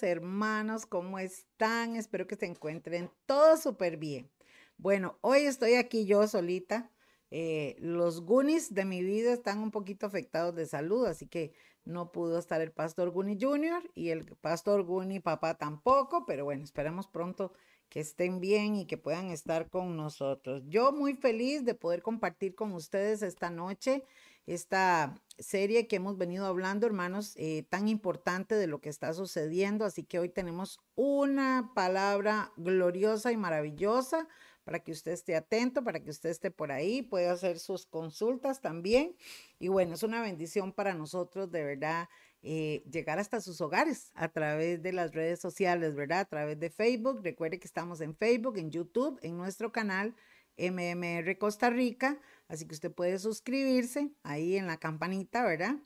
hermanos, ¿cómo están? Espero que se encuentren todos súper bien. Bueno, hoy estoy aquí yo solita. Eh, los Goonies de mi vida están un poquito afectados de salud, así que no pudo estar el pastor Goonie Jr. y el pastor Goonie papá tampoco, pero bueno, esperamos pronto que estén bien y que puedan estar con nosotros. Yo muy feliz de poder compartir con ustedes esta noche esta serie que hemos venido hablando, hermanos, eh, tan importante de lo que está sucediendo. Así que hoy tenemos una palabra gloriosa y maravillosa para que usted esté atento, para que usted esté por ahí, puede hacer sus consultas también. Y bueno, es una bendición para nosotros de verdad eh, llegar hasta sus hogares a través de las redes sociales, ¿verdad? A través de Facebook. Recuerde que estamos en Facebook, en YouTube, en nuestro canal MMR Costa Rica. Así que usted puede suscribirse ahí en la campanita, ¿verdad?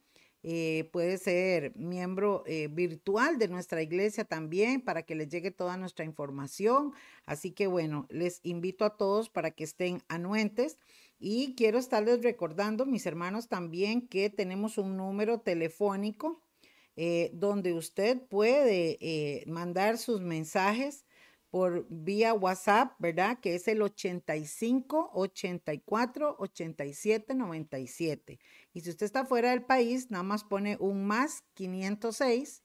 Eh, puede ser miembro eh, virtual de nuestra iglesia también para que les llegue toda nuestra información. Así que bueno, les invito a todos para que estén anuentes. Y quiero estarles recordando, mis hermanos, también que tenemos un número telefónico eh, donde usted puede mandar sus mensajes por vía WhatsApp, ¿verdad? Que es el 85 84 87 97. Y si usted está fuera del país, nada más pone un más 506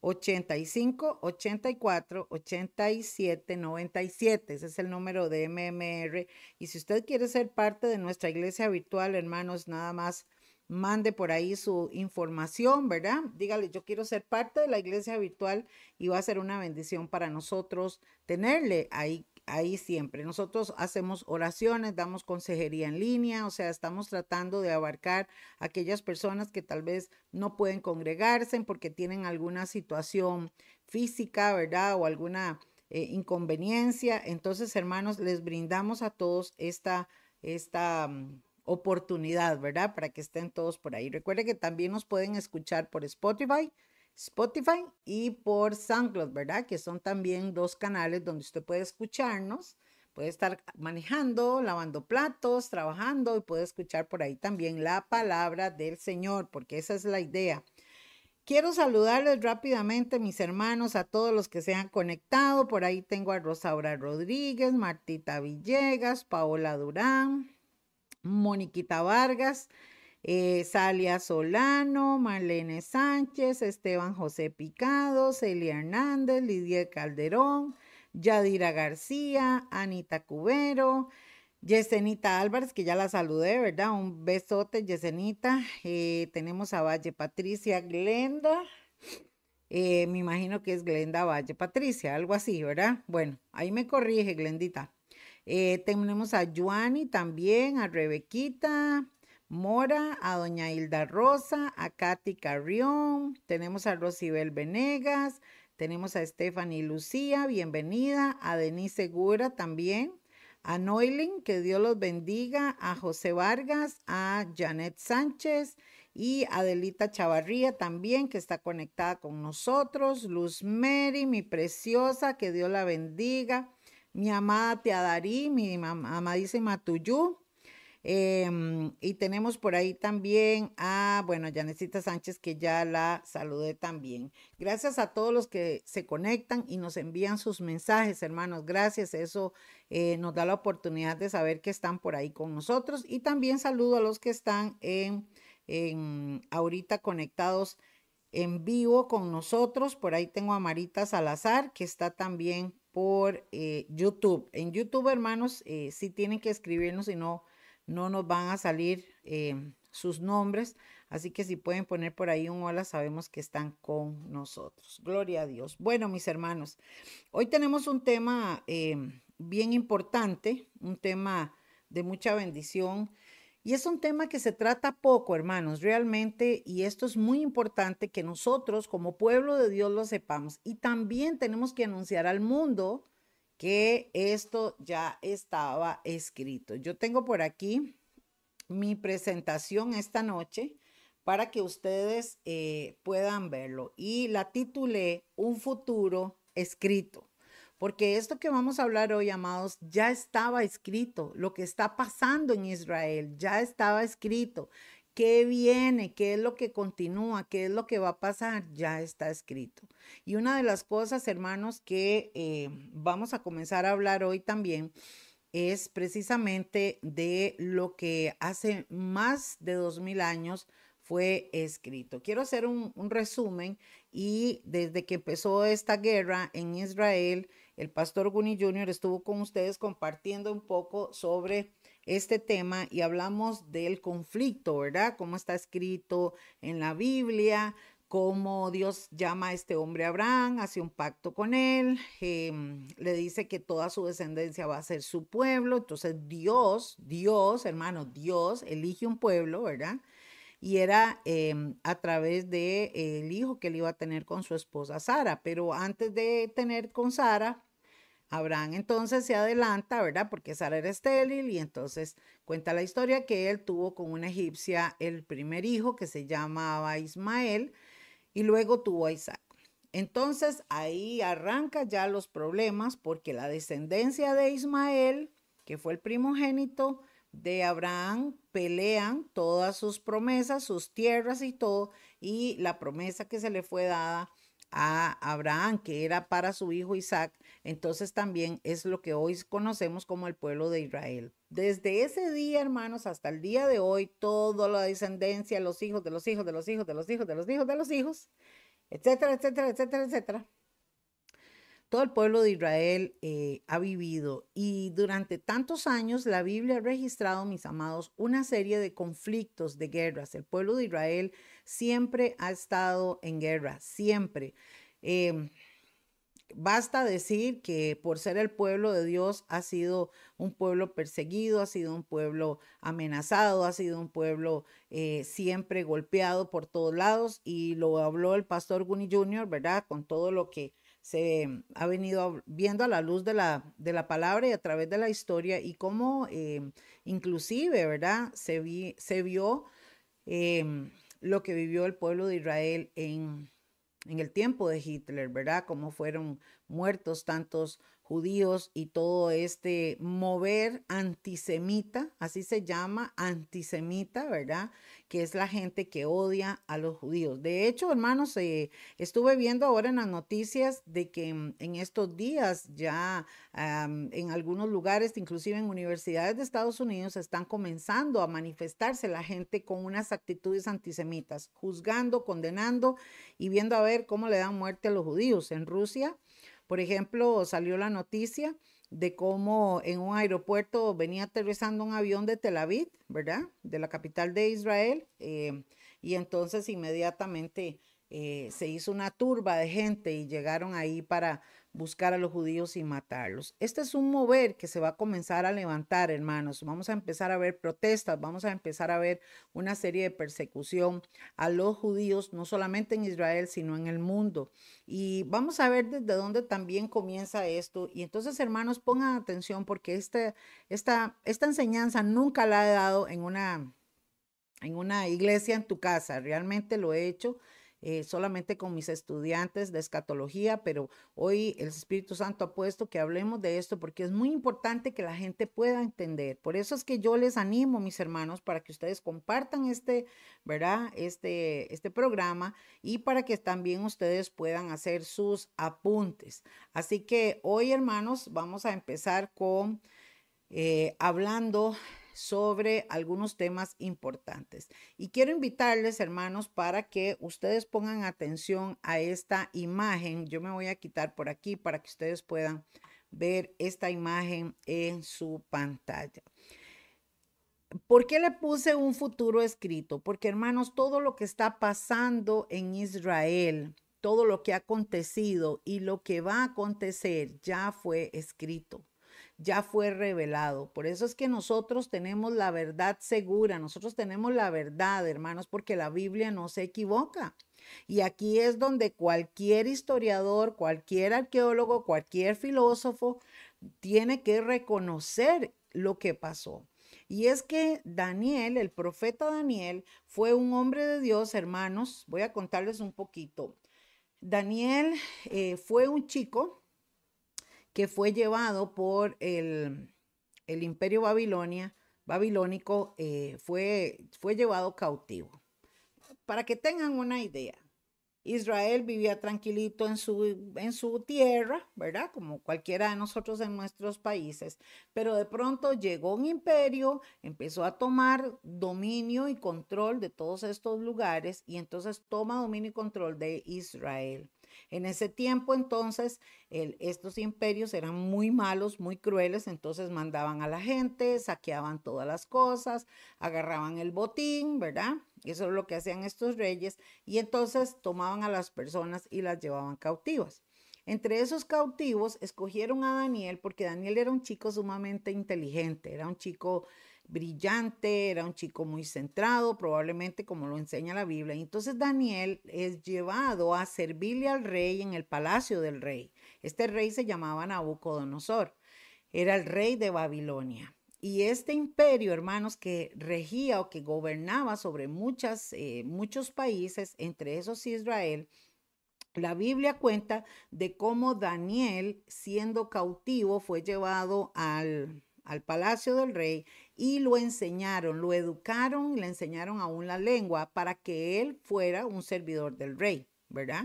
85 84 87 97. Ese es el número de MMR. Y si usted quiere ser parte de nuestra iglesia virtual, hermanos, nada más mande por ahí su información, ¿verdad? Dígale, yo quiero ser parte de la iglesia virtual y va a ser una bendición para nosotros tenerle ahí, ahí siempre. Nosotros hacemos oraciones, damos consejería en línea, o sea, estamos tratando de abarcar a aquellas personas que tal vez no pueden congregarse porque tienen alguna situación física, ¿verdad? O alguna eh, inconveniencia. Entonces, hermanos, les brindamos a todos esta, esta mm, oportunidad, ¿verdad? Para que estén todos por ahí. Recuerde que también nos pueden escuchar por Spotify, Spotify y por SoundCloud, ¿verdad? Que son también dos canales donde usted puede escucharnos. Puede estar manejando, lavando platos, trabajando y puede escuchar por ahí también la palabra del Señor, porque esa es la idea. Quiero saludarles rápidamente, mis hermanos, a todos los que se han conectado. Por ahí tengo a Rosaura Rodríguez, Martita Villegas, Paola Durán, Moniquita Vargas, eh, Salia Solano, Marlene Sánchez, Esteban José Picado, Celia Hernández, Lidia Calderón, Yadira García, Anita Cubero, Yesenita Álvarez, que ya la saludé, ¿verdad? Un besote, Yesenita. Eh, tenemos a Valle Patricia Glenda. Eh, me imagino que es Glenda Valle Patricia, algo así, ¿verdad? Bueno, ahí me corrige, Glendita. Eh, tenemos a Juani también, a Rebequita Mora, a doña Hilda Rosa, a Katy Carrión, tenemos a Rosibel Venegas, tenemos a Stephanie Lucía, bienvenida, a Denise Segura también, a Noilin, que Dios los bendiga, a José Vargas, a Janet Sánchez y Adelita Chavarría también, que está conectada con nosotros, Luz Mary, mi preciosa, que Dios la bendiga mi amada Teadarí, mi amadísima Tuyú. Em, y tenemos por ahí también a, bueno, Janecita Sánchez, que ya la saludé también. Gracias a todos los que se conectan y nos envían sus mensajes, hermanos. Gracias. Eso eh, nos da la oportunidad de saber que están por ahí con nosotros. Y también saludo a los que están en, en ahorita conectados en vivo con nosotros. Por ahí tengo a Marita Salazar, que está también por eh, YouTube. En YouTube, hermanos, eh, sí tienen que escribirnos, si no, no nos van a salir eh, sus nombres. Así que si pueden poner por ahí un hola, sabemos que están con nosotros. Gloria a Dios. Bueno, mis hermanos, hoy tenemos un tema bien importante, un tema de mucha bendición. Y es un tema que se trata poco, hermanos, realmente, y esto es muy importante que nosotros como pueblo de Dios lo sepamos. Y también tenemos que anunciar al mundo que esto ya estaba escrito. Yo tengo por aquí mi presentación esta noche para que ustedes eh, puedan verlo. Y la titulé Un futuro escrito. Porque esto que vamos a hablar hoy, amados, ya estaba escrito. Lo que está pasando en Israel ya estaba escrito. qué viene, qué es lo que continúa, qué es lo que va a pasar, ya está escrito. Y una de las cosas, hermanos, que eh, vamos a comenzar a hablar hoy también es precisamente de lo que hace más de dos mil años fue escrito. Quiero hacer un, un, resumen y desde que empezó esta guerra en Israel, el pastor Guni Jr. estuvo con ustedes compartiendo un poco sobre este tema y hablamos del conflicto, ¿verdad? Cómo está escrito en la Biblia, cómo Dios llama a este hombre Abraham, hace un pacto con él, em, le dice que toda su descendencia va a ser su pueblo. Entonces Dios, Dios, hermano, Dios elige un pueblo, ¿verdad? Y era em, a través de, el hijo que él iba a tener con su esposa Sara. Pero antes de tener con Sara, Abraham entonces se adelanta, ¿verdad? Porque Sara era estéril y entonces cuenta la historia que él tuvo con una egipcia el primer hijo que se llamaba Ismael y luego tuvo a Isaac. Entonces ahí arranca ya los problemas porque la descendencia de Ismael, que fue el primogénito de Abraham, pelean todas sus promesas, sus tierras y todo, y la promesa que se le fue dada a Abraham, que era para su hijo Isaac, entonces también es lo que hoy conocemos como el pueblo de Israel. Desde ese día, hermanos, hasta el día de hoy, toda la descendencia, los hijos de los hijos de los hijos de los hijos de los hijos de los hijos, etcétera, etcétera, etcétera, etcétera. Todo el pueblo de Israel eh, ha vivido y durante tantos años la Biblia ha registrado, mis amados, una serie de conflictos, de guerras. El pueblo de Israel siempre ha estado en guerra, siempre. Em, basta decir que por ser el pueblo de Dios ha sido un pueblo perseguido, ha sido un pueblo amenazado, ha sido un pueblo eh, siempre golpeado por todos lados y lo habló el pastor Guni Jr., ¿verdad? Con todo lo que se ha venido viendo a la luz de la, de la palabra y a través de la historia y cómo em, inclusive, ¿verdad? Se, vi, se vio em, lo que vivió el pueblo de Israel en, en el tiempo de Hitler, ¿verdad? Cómo fueron muertos tantos judíos y todo este mover antisemita, así se llama, antisemita, ¿verdad? Que es la gente que odia a los judíos. De hecho, hermanos, eh, estuve viendo ahora en las noticias de que mm, en estos días ya en algunos lugares, inclusive en universidades de Estados Unidos, están comenzando a manifestarse la gente con unas actitudes antisemitas, juzgando, condenando y viendo a ver cómo le dan muerte a los judíos. En Rusia, por ejemplo, salió la noticia de cómo en un aeropuerto venía aterrizando un avión de Tel Aviv, ¿verdad? De la capital de Israel. Eh, y entonces inmediatamente eh, se hizo una turba de gente y llegaron ahí para buscar a los judíos y matarlos. Este es un mover que se va a comenzar a levantar, hermanos. Vamos a empezar a ver protestas, vamos a empezar a ver una serie de persecución a los judíos, no solamente en Israel, sino en el mundo. Y vamos a ver desde dónde también comienza esto. Y entonces, hermanos, pongan atención porque este, esta, esta enseñanza nunca la he dado en una, en una iglesia en tu casa. Realmente lo he hecho eh, solamente con mis estudiantes de escatología, pero hoy el Espíritu Santo ha puesto que hablemos de esto porque es muy importante que la gente pueda entender. Por eso es que yo les animo, mis hermanos, para que ustedes compartan este, ¿verdad? Este, este programa y para que también ustedes puedan hacer sus apuntes. Así que hoy, hermanos, vamos a empezar con eh, hablando sobre algunos temas importantes. Y quiero invitarles, hermanos, para que ustedes pongan atención a esta imagen. Yo me voy a quitar por aquí para que ustedes puedan ver esta imagen en su pantalla. ¿Por qué le puse un futuro escrito? Porque, hermanos, todo lo que está pasando en Israel, todo lo que ha acontecido y lo que va a acontecer ya fue escrito ya fue revelado. Por eso es que nosotros tenemos la verdad segura, nosotros tenemos la verdad, hermanos, porque la Biblia no se equivoca. Y aquí es donde cualquier historiador, cualquier arqueólogo, cualquier filósofo tiene que reconocer lo que pasó. Y es que Daniel, el profeta Daniel, fue un hombre de Dios, hermanos. Voy a contarles un poquito. Daniel eh, fue un chico que fue llevado por el, el imperio Babilonia, babilónico eh, fue, fue llevado cautivo. Para que tengan una idea, Israel vivía tranquilito en su, en su tierra, ¿verdad? Como cualquiera de nosotros en nuestros países, pero de pronto llegó un imperio, empezó a tomar dominio y control de todos estos lugares y entonces toma dominio y control de Israel. En ese tiempo entonces estos imperios eran muy malos, muy crueles, entonces mandaban a la gente, saqueaban todas las cosas, agarraban el botín, ¿verdad? Eso es lo que hacían estos reyes y entonces tomaban a las personas y las llevaban cautivas. Entre esos cautivos escogieron a Daniel porque Daniel era un chico sumamente inteligente, era un chico brillante, era un chico muy centrado, probablemente como lo enseña la Biblia. entonces Daniel es llevado a servirle al rey en el palacio del rey. Este rey se llamaba Nabucodonosor, era el rey de Babilonia. Y este imperio, hermanos, que regía o que gobernaba sobre muchas, eh, muchos países, entre esos Israel, la Biblia cuenta de cómo Daniel, siendo cautivo, fue llevado al, al palacio del rey y lo enseñaron, lo educaron, le enseñaron aún la lengua para que él fuera un servidor del rey, ¿verdad?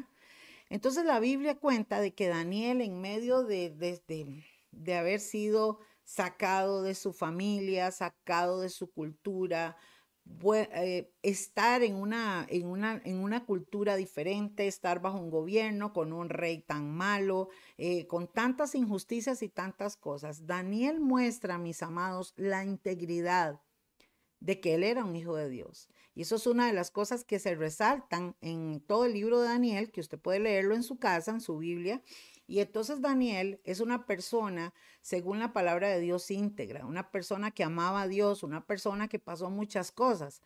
Entonces la Biblia cuenta de que Daniel en medio de, de, de haber sido sacado de su familia, sacado de su cultura, eh, estar en una, en, una, en una cultura diferente, estar bajo un gobierno con un rey tan malo, eh, con tantas injusticias y tantas cosas. Daniel muestra, mis amados, la integridad de que él era un hijo de Dios. Y eso es una de las cosas que se resaltan en todo el libro de Daniel, que usted puede leerlo en su casa, en su Biblia, y entonces Daniel es una persona, según la palabra de Dios, íntegra, una persona que amaba a Dios, una persona que pasó muchas cosas.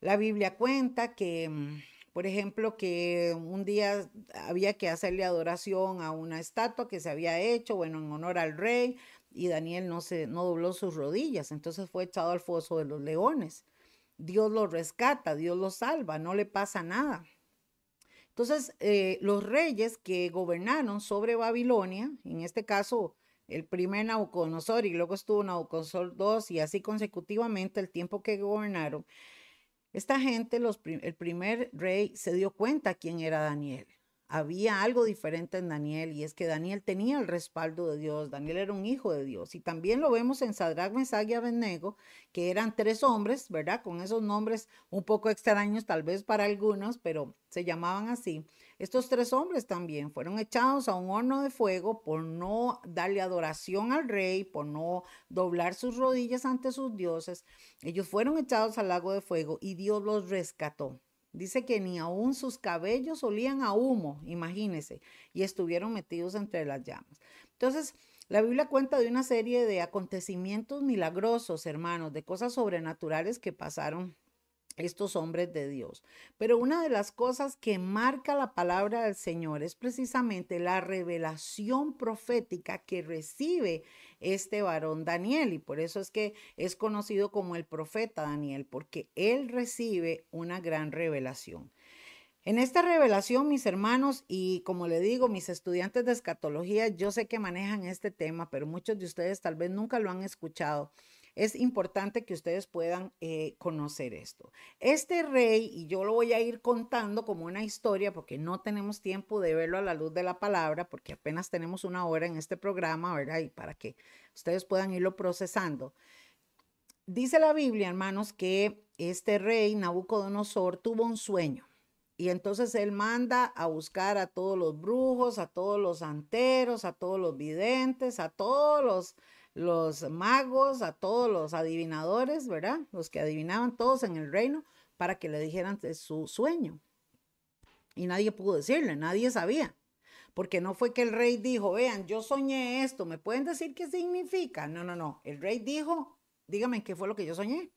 La Biblia cuenta que, mm, por ejemplo, que un día había que hacerle adoración a una estatua que se había hecho, bueno, en honor al rey, y Daniel no, se, no dobló sus rodillas, entonces fue echado al foso de los leones. Dios lo rescata, Dios lo salva, no le pasa nada. Entonces, eh, los reyes que gobernaron sobre Babilonia, en este caso el primer Nabucodonosor y luego estuvo Nabucodonosor II y así consecutivamente el tiempo que gobernaron, esta gente, el primer rey se dio cuenta quién era Daniel había algo diferente en Daniel y es que Daniel tenía el respaldo de Dios, Daniel era un hijo de Dios y también lo vemos en Sadrach, Mesach y Abednego, que eran tres hombres, ¿verdad? Con esos nombres un poco extraños tal vez para algunos, pero se llamaban así. Estos tres hombres también fueron echados a un horno de fuego por no darle adoración al rey, por no doblar sus rodillas ante sus dioses. Ellos fueron echados al lago de fuego y Dios los rescató. Dice que ni aún sus cabellos olían a humo, imagínese, y estuvieron metidos entre las llamas. Entonces, la Biblia cuenta de una serie de acontecimientos milagrosos, hermanos, de cosas sobrenaturales que pasaron estos hombres de Dios. Pero una de las cosas que marca la palabra del Señor es precisamente la revelación profética que recibe este varón Daniel. Y por eso es que es conocido como el profeta Daniel, porque él recibe una gran revelación. En esta revelación, mis hermanos, y como le digo, mis estudiantes de escatología, yo sé que manejan este tema, pero muchos de ustedes tal vez nunca lo han escuchado es importante que ustedes puedan eh, conocer esto. Este rey, y yo lo voy a ir contando como una historia porque no tenemos tiempo de verlo a la luz de la palabra, porque apenas tenemos una hora en este programa, ¿verdad? Y para que ustedes puedan irlo procesando. Dice la Biblia, hermanos, que este rey Nabucodonosor tuvo un sueño. Y entonces él manda a buscar a todos los brujos, a todos los santeros, a todos los videntes, a todos los los magos, a todos los adivinadores, ¿verdad? Los que adivinaban todos en el reino para que le dijeran su sueño. Y nadie pudo decirle, nadie sabía. Porque no fue que el rey dijo, vean, yo soñé esto, ¿me pueden decir qué significa? No, no, no. El rey dijo, dígame qué fue lo que yo soñé.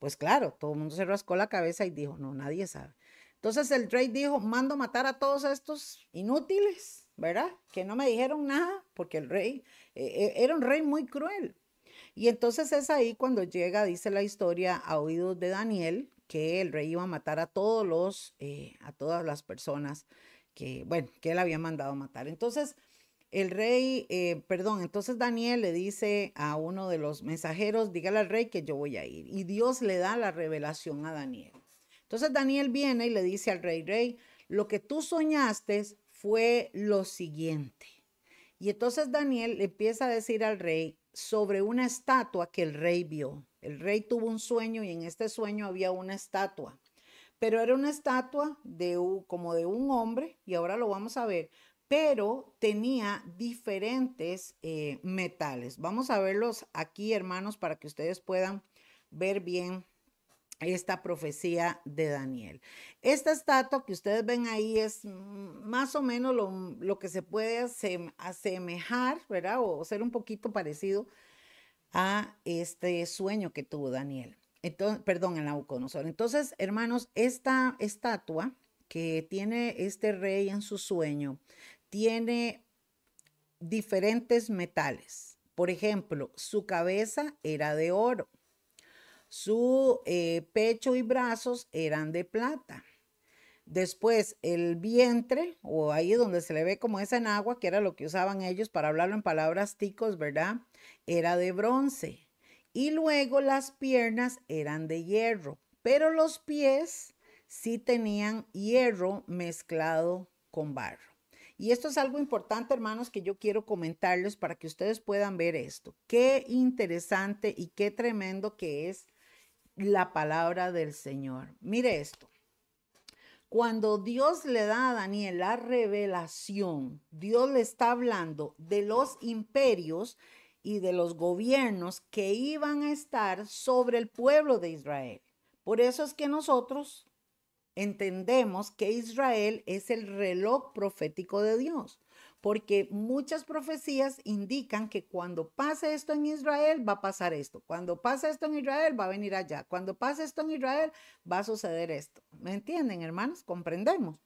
Pues claro, todo el mundo se rascó la cabeza y dijo, no, nadie sabe. Entonces el rey dijo, mando matar a todos estos inútiles, ¿verdad? Que no me dijeron nada, porque el rey eh, eh, era un rey muy cruel. Y entonces es ahí cuando llega, dice la historia, a oídos de Daniel, que el rey iba a matar a todos los, eh, a todas las personas que, bueno, que él había mandado matar. Entonces, el rey, eh, perdón, entonces Daniel le dice a uno de los mensajeros, dígale al rey que yo voy a ir. Y Dios le da la revelación a Daniel. Entonces Daniel viene y le dice al rey, rey, lo que tú soñaste fue lo siguiente. Y entonces Daniel empieza a decir al rey sobre una estatua que el rey vio. El rey tuvo un sueño y en este sueño había una estatua, pero era una estatua de como de un hombre y ahora lo vamos a ver, pero tenía diferentes eh, metales. Vamos a verlos aquí, hermanos, para que ustedes puedan ver bien esta profecía de Daniel. Esta estatua que ustedes ven ahí es más o menos lo, que se puede asemejar, ¿verdad? O ser un poquito parecido a este sueño que tuvo Daniel. Entonces, perdón, el Nabucodonosor. Entonces, hermanos, esta estatua que tiene este rey en su sueño tiene diferentes metales. Por ejemplo, su cabeza era de oro su eh, pecho y brazos eran de plata. Después el vientre, o ahí donde se le ve como esa en agua, que era lo que usaban ellos para hablarlo en palabras ticos, ¿verdad? Era de bronce. Y luego las piernas eran de hierro, pero los pies sí tenían hierro mezclado con barro. Y esto es algo importante, hermanos, que yo quiero comentarles para que ustedes puedan ver esto. Qué interesante y qué tremendo que es la palabra del Señor. Mire esto. Cuando Dios le da a Daniel la revelación, Dios le está hablando de los imperios y de los gobiernos que iban a estar sobre el pueblo de Israel. Por eso es que nosotros entendemos que Israel es el reloj profético de Dios porque muchas profecías indican que cuando pase esto en Israel va a pasar esto, cuando pase esto en Israel va a venir allá, cuando pase esto en Israel va a suceder esto. ¿Me entienden, hermanos? Comprendemos.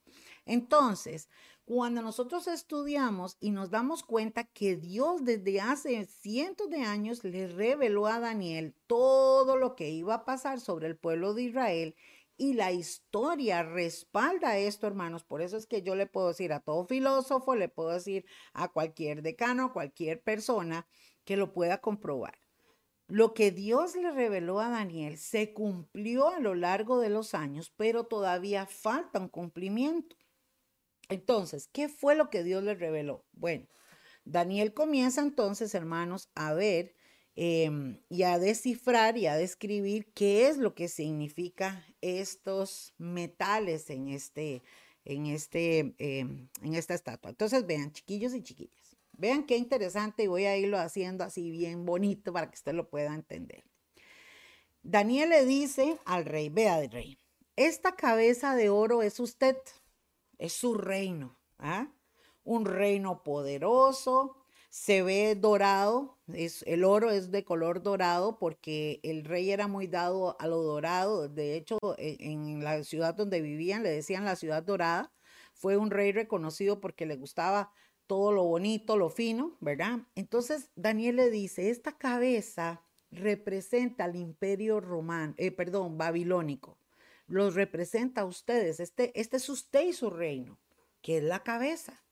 Entonces, cuando nosotros estudiamos y nos damos cuenta que Dios desde hace cientos de años le reveló a Daniel todo lo que iba a pasar sobre el pueblo de Israel, y la historia respalda esto, hermanos. Por eso es que yo le puedo decir a todo filósofo, le puedo decir a cualquier decano, a cualquier persona que lo pueda comprobar. Lo que Dios le reveló a Daniel se cumplió a lo largo de los años, pero todavía falta un cumplimiento. Entonces, ¿qué fue lo que Dios le reveló? Bueno, Daniel comienza entonces, hermanos, a ver Em, y a descifrar y a describir qué es lo que significa estos metales en, este, en, este, em, en esta estatua. Entonces, vean, chiquillos y chiquillas, vean qué interesante y voy a irlo haciendo así bien bonito para que usted lo pueda entender. Daniel le dice al rey, vea rey, esta cabeza de oro es usted, es su reino, ¿ah? un reino poderoso, se ve dorado, es, el oro es de color dorado porque el rey era muy dado a lo dorado. De hecho, e, en, la ciudad donde vivían le decían la ciudad dorada. Fue un rey reconocido porque le gustaba todo lo bonito, lo fino, ¿verdad? Entonces Daniel le dice, esta cabeza representa al imperio romano, eh, perdón, babilónico. Los representa a ustedes. Este, este es usted y su reino, que es la cabeza.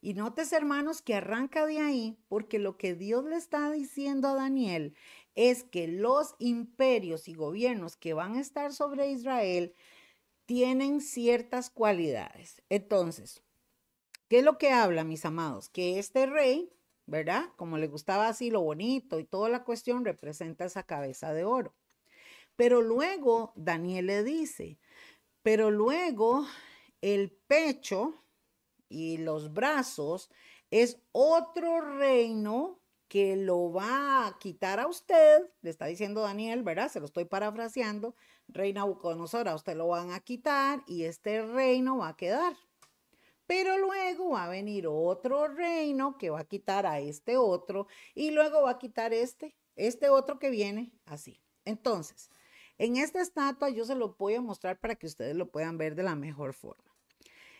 Y notes, hermanos, que arranca de ahí porque lo que Dios le está diciendo a Daniel es que los imperios y gobiernos que van a estar sobre Israel tienen ciertas cualidades. Entonces, ¿qué es lo que habla, mis amados? Que este rey, ¿verdad? Como le gustaba así lo bonito y toda la cuestión, representa esa cabeza de oro. Pero luego Daniel le dice, pero luego el pecho, y los brazos es otro reino que lo va a quitar a usted, le está diciendo Daniel, ¿verdad? Se lo estoy parafraseando, reina Buconosor, a usted lo van a quitar y este reino va a quedar. Pero luego va a venir otro reino que va a quitar a este otro y luego va a quitar este, este otro que viene así. Entonces, en esta estatua yo se lo voy a mostrar para que ustedes lo puedan ver de la mejor forma.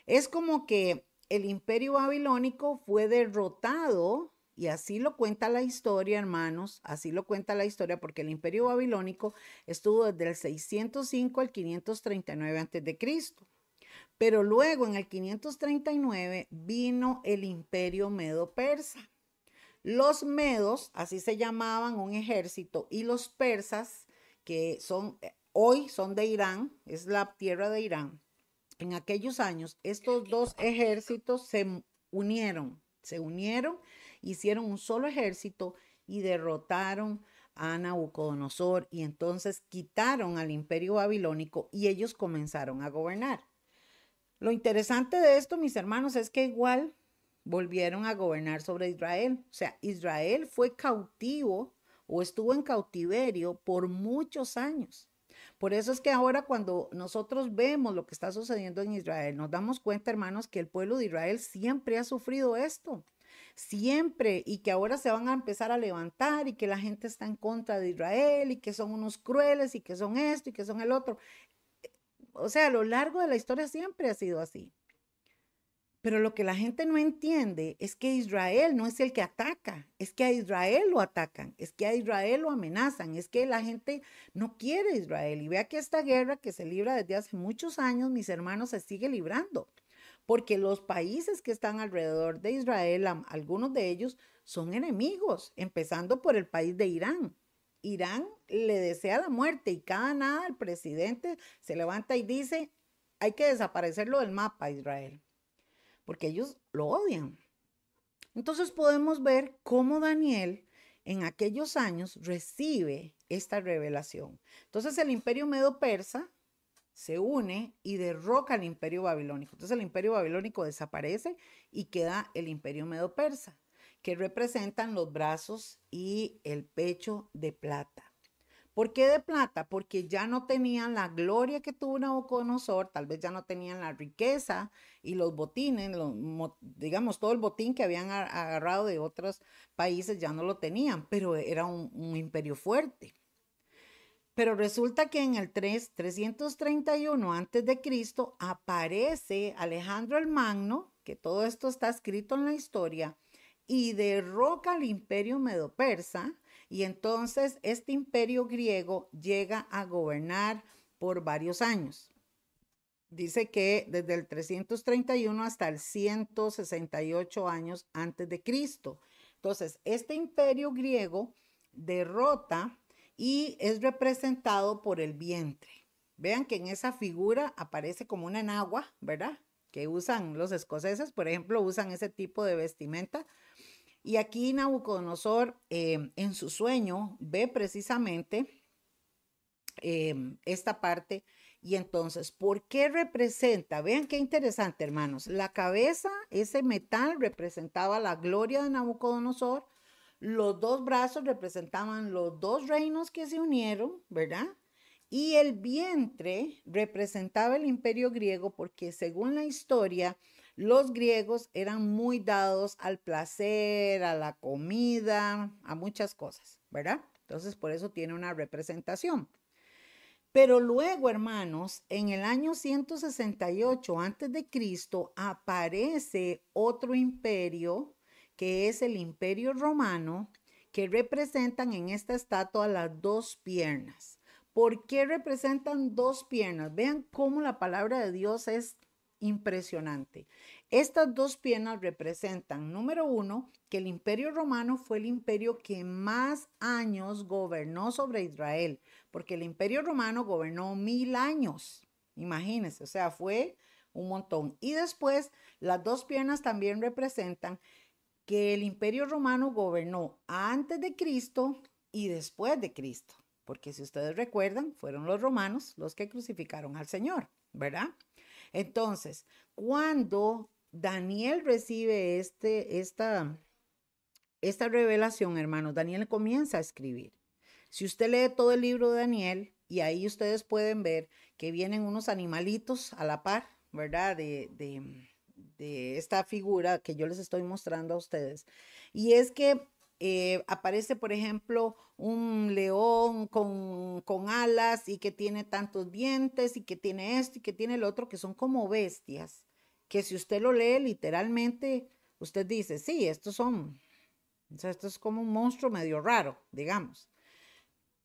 Es como que el imperio babilónico fue derrotado, y así lo cuenta la historia, hermanos, así lo cuenta la historia, porque el imperio babilónico estuvo desde el 605 al 539 a.C. Pero luego en el 539 vino el imperio medo-persa. Los medos, así se llamaban un ejército, y los persas, que son eh, hoy son de Irán, es la tierra de Irán. En aquellos años, estos dos ejércitos se unieron, se unieron, hicieron un solo ejército y derrotaron a Nabucodonosor y entonces quitaron al imperio babilónico y ellos comenzaron a gobernar. Lo interesante de esto, mis hermanos, es que igual volvieron a gobernar sobre Israel. O sea, Israel fue cautivo o estuvo en cautiverio por muchos años. Por eso es que ahora cuando nosotros vemos lo que está sucediendo en Israel, nos damos cuenta, hermanos, que el pueblo de Israel siempre ha sufrido esto. Siempre, y que ahora se van a empezar a levantar y que la gente está en contra de Israel y que son unos crueles y que son esto y que son el otro. O sea, a lo largo de la historia siempre ha sido así. Pero lo que la gente no entiende es que Israel no es el que ataca, es que a Israel lo atacan, es que a Israel lo amenazan, es que la gente no quiere Israel. Y vea que esta guerra que se libra desde hace muchos años, mis hermanos, se sigue librando, porque los países que están alrededor de Israel, algunos de ellos son enemigos, empezando por el país de Irán. Irán le desea la muerte y cada nada el presidente se levanta y dice, hay que desaparecerlo del mapa, Israel porque ellos lo odian. Entonces podemos ver cómo Daniel en aquellos años recibe esta revelación. Entonces el imperio medo-persa se une y derroca al imperio babilónico. Entonces el imperio babilónico desaparece y queda el imperio medo-persa, que representan los brazos y el pecho de plata. ¿Por qué de plata? Porque ya no tenían la gloria que tuvo Nabucodonosor, tal vez ya no tenían la riqueza y los botines, digamos, todo el botín que habían agarrado de otros países ya no lo tenían, pero era un, imperio fuerte. Pero resulta que en el 3, 331 antes de Cristo aparece Alejandro el Magno, que todo esto está escrito en la historia, y derroca al imperio medo-persa y entonces este imperio griego llega a gobernar por varios años. Dice que desde el 331 hasta el 168 años antes de Cristo. Entonces, este imperio griego derrota y es representado por el vientre. Vean que en esa figura aparece como una enagua, ¿verdad? Que usan los escoceses, por ejemplo, usan ese tipo de vestimenta y aquí Nabucodonosor em, en su sueño ve precisamente em, esta parte. Y entonces, ¿por qué representa? Vean qué interesante, hermanos. La cabeza, ese metal representaba la gloria de Nabucodonosor. Los dos brazos representaban los dos reinos que se unieron, ¿verdad? Y el vientre representaba el imperio griego porque según la historia, los griegos eran muy dados al placer, a la comida, a muchas cosas, ¿verdad? Entonces, por eso tiene una representación. Pero luego, hermanos, en el año 168 antes de Cristo aparece otro imperio que es el Imperio Romano, que representan en esta estatua las dos piernas. ¿Por qué representan dos piernas? Vean cómo la palabra de Dios es impresionante. Estas dos piernas representan, número uno, que el imperio romano fue el imperio que más años gobernó sobre Israel, porque el imperio romano gobernó mil años. Imagínense, o sea, fue un montón. Y después, las dos piernas también representan que el imperio romano gobernó antes de Cristo y después de Cristo. Porque si ustedes recuerdan, fueron los romanos los que crucificaron al Señor, ¿verdad? Entonces, cuando Daniel recibe este, esta, esta revelación, hermanos, Daniel comienza a escribir. Si usted lee todo el libro de Daniel, y ahí ustedes pueden ver que vienen unos animalitos a la par, ¿verdad? De, de, de esta figura que yo les estoy mostrando a ustedes. Y es que eh, aparece, por ejemplo, un león con, con, alas y que tiene tantos dientes y que tiene esto y que tiene el otro, que son como bestias, que si usted lo lee literalmente, usted dice, sí, estos son, o esto es como un monstruo medio raro, digamos.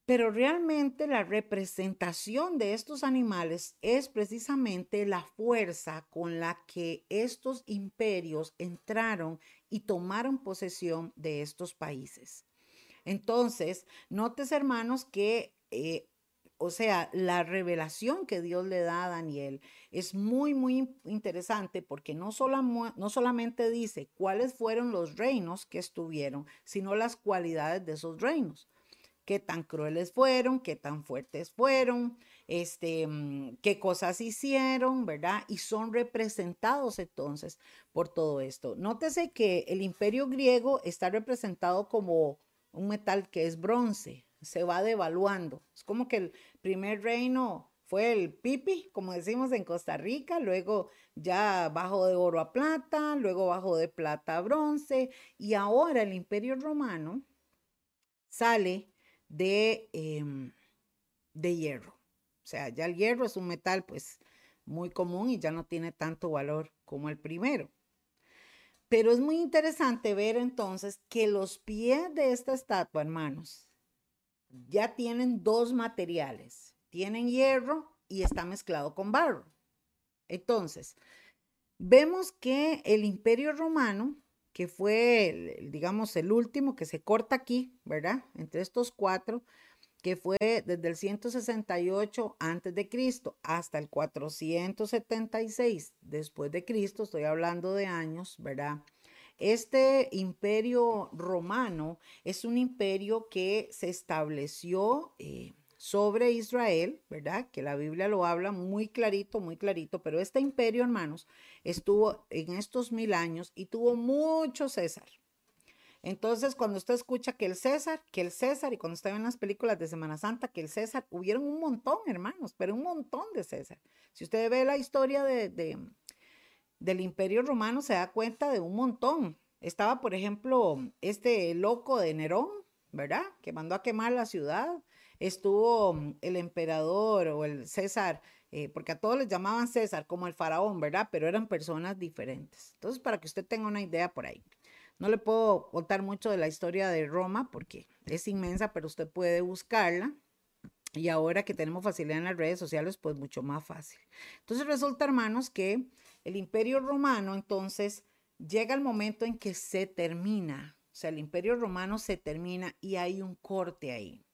Pero realmente la representación de estos animales es precisamente la fuerza con la que estos imperios entraron y tomaron posesión de estos países. Entonces, notes hermanos que, eh, o sea, la revelación que Dios le da a Daniel es muy, muy interesante porque no, no solamente dice cuáles fueron los reinos que estuvieron, sino las cualidades de esos reinos qué tan crueles fueron, qué tan fuertes fueron, este, mm, qué cosas hicieron, ¿verdad? Y son representados entonces por todo esto. Nótese que el imperio griego está representado como un metal que es bronce, se va devaluando. Es como que el primer reino fue el pipi, como decimos en Costa Rica, luego ya bajó de oro a plata, luego bajó de plata a bronce, y ahora el imperio romano sale de, em, de hierro. O sea, ya el hierro es un metal pues muy común y ya no tiene tanto valor como el primero. Pero es muy interesante ver entonces que los pies de esta estatua, hermanos, ya tienen dos materiales. Tienen hierro y está mezclado con barro. Entonces, vemos que el imperio romano que fue, digamos, el último que se corta aquí, ¿verdad? Entre estos cuatro, que fue desde el 168 antes de Cristo hasta el 476 después de Cristo, estoy hablando de años, ¿verdad? Este imperio romano es un imperio que se estableció eh, sobre Israel, ¿verdad? Que la Biblia lo habla muy clarito, muy clarito, pero este imperio, hermanos, estuvo en estos mil años y tuvo mucho César. Entonces, cuando usted escucha que el César, que el César, y cuando usted ve en las películas de Semana Santa, que el César, hubieron un montón, hermanos, pero un montón de César. Si usted ve la historia de, del imperio romano, se da cuenta de un montón. Estaba, por ejemplo, este loco de Nerón, ¿verdad? Que mandó a quemar la ciudad estuvo mm, el emperador o el César, eh, porque a todos les llamaban César como el faraón, ¿verdad? Pero eran personas diferentes. Entonces, para que usted tenga una idea por ahí. No le puedo contar mucho de la historia de Roma porque es inmensa, pero usted puede buscarla. Y ahora que tenemos facilidad en las redes sociales, pues mucho más fácil. Entonces resulta, hermanos, que el imperio romano entonces llega el momento en que se termina. O sea, el imperio romano se termina y hay un corte ahí.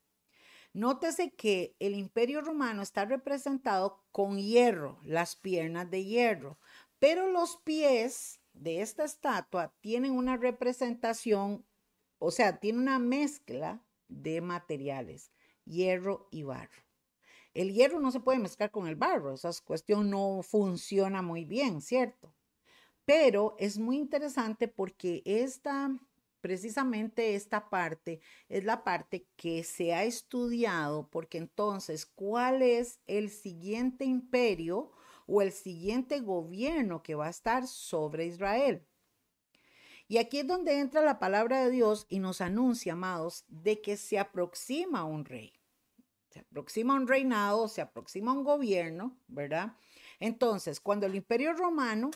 Nótese que el imperio romano está representado con hierro, las piernas de hierro, pero los pies de esta estatua tienen una representación, o sea, tiene una mezcla de materiales, hierro y barro. El hierro no se puede mezclar con el barro, esa cuestión no funciona muy bien, ¿cierto? Pero es muy interesante porque esta precisamente esta parte es la parte que se ha estudiado, porque entonces, ¿cuál es el siguiente imperio o el siguiente gobierno que va a estar sobre Israel? Y aquí es donde entra la palabra de Dios y nos anuncia, amados, de que se aproxima un rey. Se aproxima un reinado, se aproxima un gobierno, ¿verdad? Entonces, cuando el imperio romano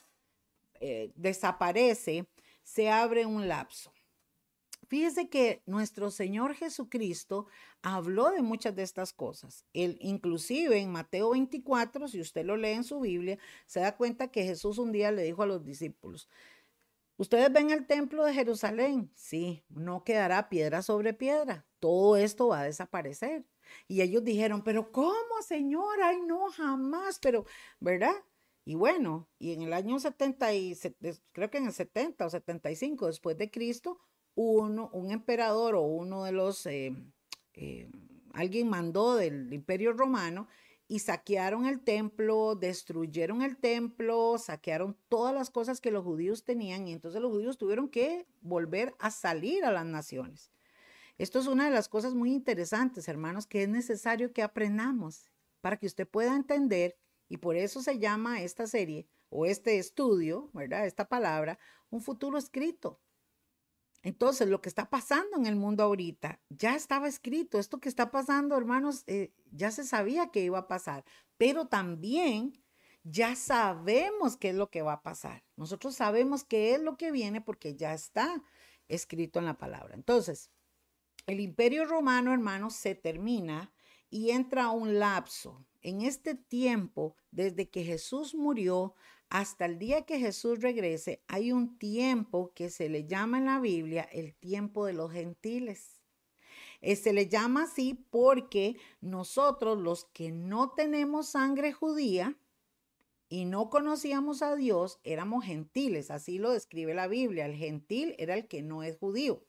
eh, desaparece, se abre un lapso. Fíjese que nuestro Señor Jesucristo habló de muchas de estas cosas. Él, inclusive en Mateo 24, si usted lo lee en su Biblia, se da cuenta que Jesús un día le dijo a los discípulos, ¿ustedes ven el templo de Jerusalén? Sí, no quedará piedra sobre piedra. Todo esto va a desaparecer. Y ellos dijeron, pero ¿cómo, Señor? Ay, no, jamás, pero, ¿verdad? Y bueno, y en el año 70, y, creo que en el 70 o 75 después de Cristo, uno, un emperador o uno de los, eh, eh, alguien mandó del imperio romano y saquearon el templo, destruyeron el templo, saquearon todas las cosas que los judíos tenían y entonces los judíos tuvieron que volver a salir a las naciones. Esto es una de las cosas muy interesantes, hermanos, que es necesario que aprendamos para que usted pueda entender, y por eso se llama esta serie o este estudio, ¿verdad? Esta palabra, un futuro escrito. Entonces, lo que está pasando en el mundo ahorita ya estaba escrito. Esto que está pasando, hermanos, eh, ya se sabía que iba a pasar, pero también ya sabemos qué es lo que va a pasar. Nosotros sabemos qué es lo que viene porque ya está escrito en la palabra. Entonces, el imperio romano, hermanos, se termina y entra un lapso. En este tiempo, desde que Jesús murió hasta el día que Jesús regrese, hay un tiempo que se le llama en la Biblia el tiempo de los gentiles. Eh, se le llama así porque nosotros los que no tenemos sangre judía y no conocíamos a Dios, éramos gentiles, así lo describe la Biblia. El gentil era el que no es judío.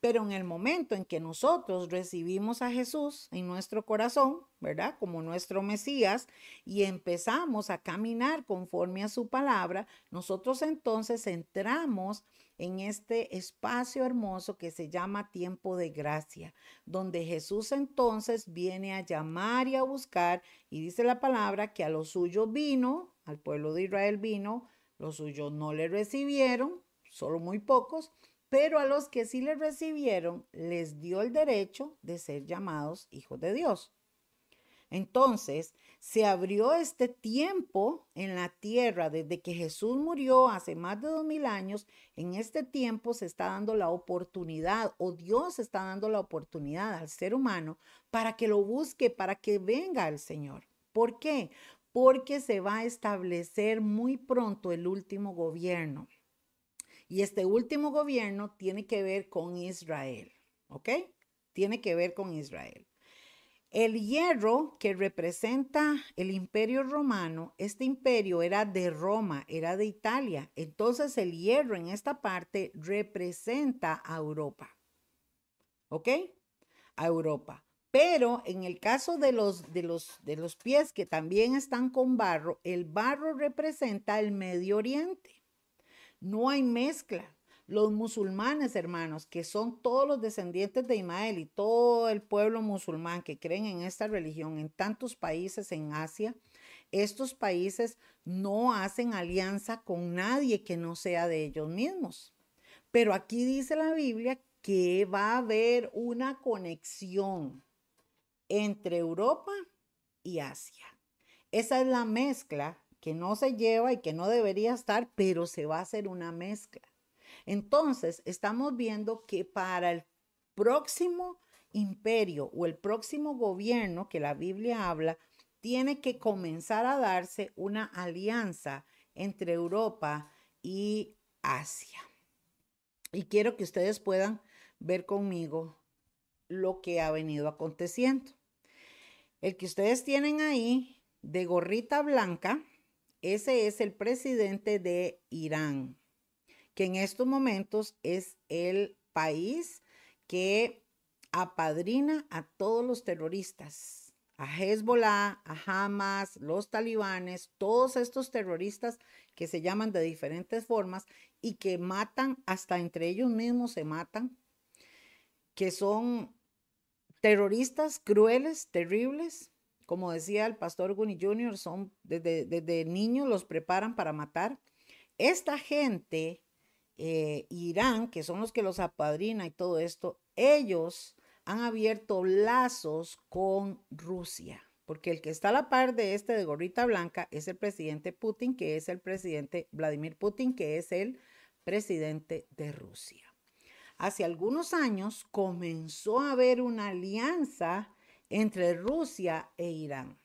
Pero en el momento en que nosotros recibimos a Jesús en nuestro corazón, ¿verdad? Como nuestro Mesías, y empezamos a caminar conforme a su palabra, nosotros entonces entramos en este espacio hermoso que se llama tiempo de gracia, donde Jesús entonces viene a llamar y a buscar, y dice la palabra que a los suyos vino, al pueblo de Israel vino, los suyos no le recibieron, solo muy pocos, pero a los que sí le recibieron les dio el derecho de ser llamados hijos de Dios. Entonces, se abrió este tiempo en la tierra desde que Jesús murió hace más de dos mil años. En este tiempo se está dando la oportunidad o Dios está dando la oportunidad al ser humano para que lo busque, para que venga al Señor. ¿Por qué? Porque se va a establecer muy pronto el último gobierno. Y este último gobierno tiene que ver con Israel, ¿ok? Tiene que ver con Israel. El hierro que representa el imperio romano, este imperio era de Roma, era de Italia. Entonces el hierro en esta parte representa a Europa. ¿Ok? A Europa. Pero en el caso de los, de, los, de los pies que también están con barro, el barro representa el Medio Oriente. No hay mezcla. Los musulmanes, hermanos, que son todos los descendientes de Ismael y todo el pueblo musulmán que creen en esta religión en tantos países en Asia, estos países no hacen alianza con nadie que no sea de ellos mismos. Pero aquí dice la Biblia que va a haber una conexión entre Europa y Asia. Esa es la mezcla que no se lleva y que no debería estar, pero se va a hacer una mezcla. Entonces, estamos viendo que para el próximo imperio o el próximo gobierno que la Biblia habla, tiene que comenzar a darse una alianza entre Europa y Asia. Y quiero que ustedes puedan ver conmigo lo que ha venido aconteciendo. El que ustedes tienen ahí de gorrita blanca ese es el presidente de Irán, que en estos momentos es el país que apadrina a todos los terroristas, a Hezbollah, a Hamas, los talibanes, todos estos terroristas que se llaman de diferentes formas y que matan, hasta entre ellos mismos se matan, que son terroristas crueles, terribles, como decía el pastor Guni Jr., son desde, niños los preparan para matar. Esta gente, eh, Irán, que son los que los apadrina y todo esto, ellos han abierto lazos con Rusia, porque el que está a la par de este de gorrita blanca es el presidente Putin, que es el presidente Vladimir Putin, que es el presidente de Rusia. Hace algunos años comenzó a haber una alianza entre Rusia e Irán.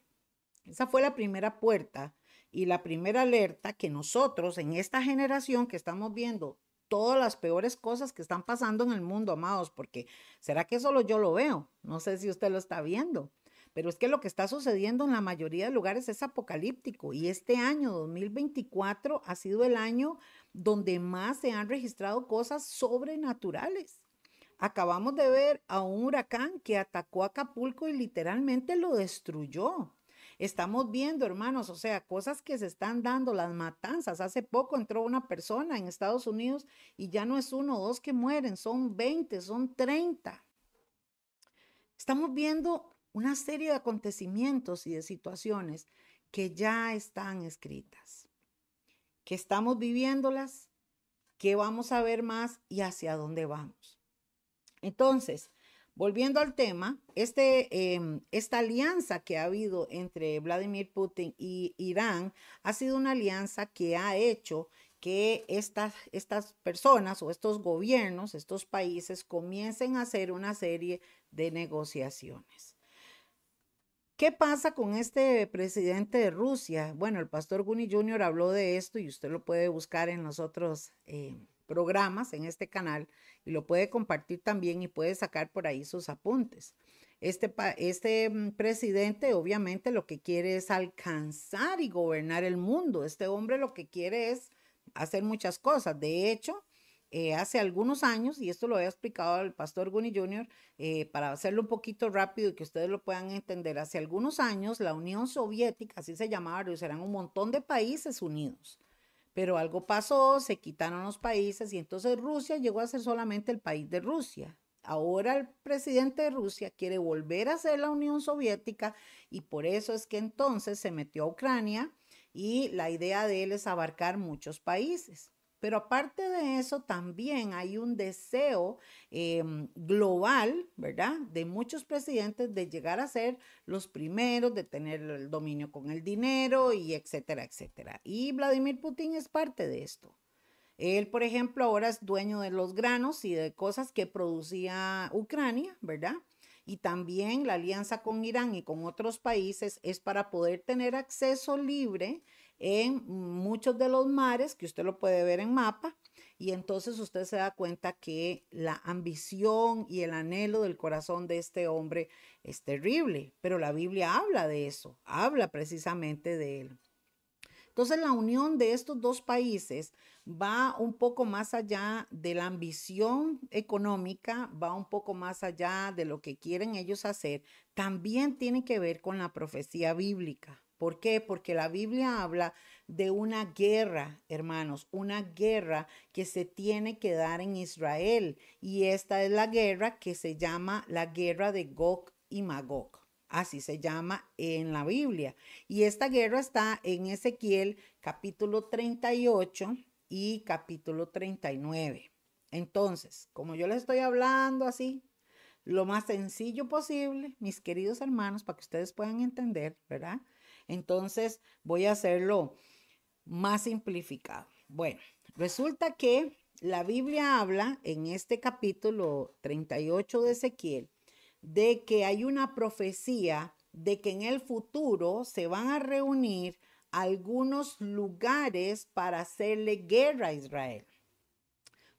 Esa fue la primera puerta y la primera alerta que nosotros en esta generación que estamos viendo todas las peores cosas que están pasando en el mundo, amados, porque será que solo yo lo veo, no sé si usted lo está viendo, pero es que lo que está sucediendo en la mayoría de lugares es apocalíptico y este año 2024 ha sido el año donde más se han registrado cosas sobrenaturales. Acabamos de ver a un huracán que atacó Acapulco y literalmente lo destruyó. Estamos viendo, hermanos, o sea, cosas que se están dando, las matanzas. Hace poco entró una persona en Estados Unidos y ya no es uno o dos que mueren, son 20, son 30. Estamos viendo una serie de acontecimientos y de situaciones que ya están escritas, que estamos viviéndolas, que vamos a ver más y hacia dónde vamos. Entonces, volviendo al tema, este, em, esta alianza que ha habido entre Vladimir Putin y Irán ha sido una alianza que ha hecho que estas, estas personas o estos gobiernos, estos países comiencen a hacer una serie de negociaciones. ¿Qué pasa con este presidente de Rusia? Bueno, el pastor Guni Jr. habló de esto y usted lo puede buscar en los otros eh, programas en este canal y lo puede compartir también y puede sacar por ahí sus apuntes. Este, este mm, presidente obviamente lo que quiere es alcanzar y gobernar el mundo. Este hombre lo que quiere es hacer muchas cosas. De hecho, eh, hace algunos años, y esto lo he explicado al pastor Guni Jr., eh, para hacerlo un poquito rápido y que ustedes lo puedan entender, hace algunos años la Unión Soviética, así se llamaba, eran un montón de países unidos. Pero algo pasó, se quitaron los países y entonces Rusia llegó a ser solamente el país de Rusia. Ahora el presidente de Rusia quiere volver a ser la Unión Soviética y por eso es que entonces se metió a Ucrania y la idea de él es abarcar muchos países. Pero aparte de eso, también hay un deseo em, global, ¿verdad? De muchos presidentes de llegar a ser los primeros, de tener el dominio con el dinero y etcétera, etcétera. Y Vladimir Putin es parte de esto. Él, por ejemplo, ahora es dueño de los granos y de cosas que producía Ucrania, ¿verdad? Y también la alianza con Irán y con otros países es para poder tener acceso libre en muchos de los mares, que usted lo puede ver en mapa, y entonces usted se da cuenta que la ambición y el anhelo del corazón de este hombre es terrible, pero la Biblia habla de eso, habla precisamente de él. Entonces la unión de estos dos países va un poco más allá de la ambición económica, va un poco más allá de lo que quieren ellos hacer, también tiene que ver con la profecía bíblica. ¿Por qué? Porque la Biblia habla de una guerra, hermanos, una guerra que se tiene que dar en Israel. Y esta es la guerra que se llama la guerra de Gog y Magog. Así se llama en la Biblia. Y esta guerra está en Ezequiel capítulo 38 y capítulo 39. Entonces, como yo les estoy hablando así, lo más sencillo posible, mis queridos hermanos, para que ustedes puedan entender, ¿verdad? Entonces, voy a hacerlo más simplificado. Bueno, resulta que la Biblia habla en este capítulo 38 de Ezequiel de que hay una profecía de que en el futuro se van a reunir algunos lugares para hacerle guerra a Israel.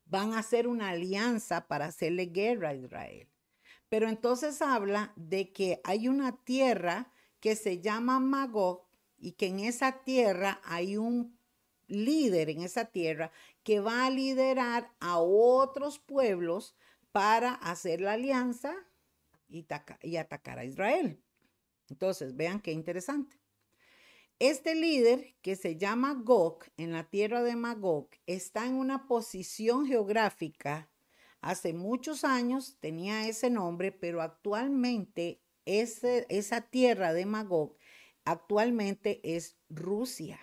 Van a hacer una alianza para hacerle guerra a Israel. Pero entonces habla de que hay una tierra que se llama Magog y que en esa tierra hay un líder en esa tierra que va a liderar a otros pueblos para hacer la alianza y, atacar a Israel. Entonces, vean qué interesante. Este líder que se llama Gog en la tierra de Magog está en una posición geográfica. Hace muchos años tenía ese nombre, pero actualmente esa tierra de Magog actualmente es Rusia.